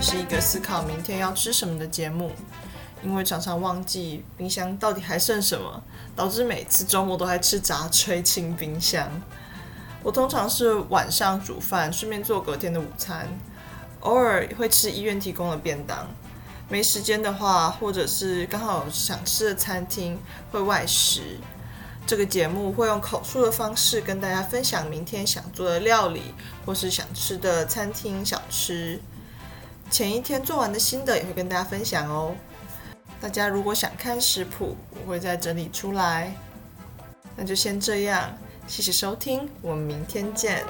是一个思考明天要吃什么的节目，因为常常忘记冰箱到底还剩什么，导致每次周末都还吃炸炊清冰箱。我通常是晚上煮饭，顺便做隔天的午餐，偶尔会吃医院提供的便当。没时间的话，或者是刚好有想吃的餐厅会外食。这个节目会用口述的方式跟大家分享明天想做的料理，或是想吃的餐厅小吃。前一天做完的心得也会跟大家分享哦。大家如果想看食谱我会再整理出来。那就先这样谢谢收听我们明天见。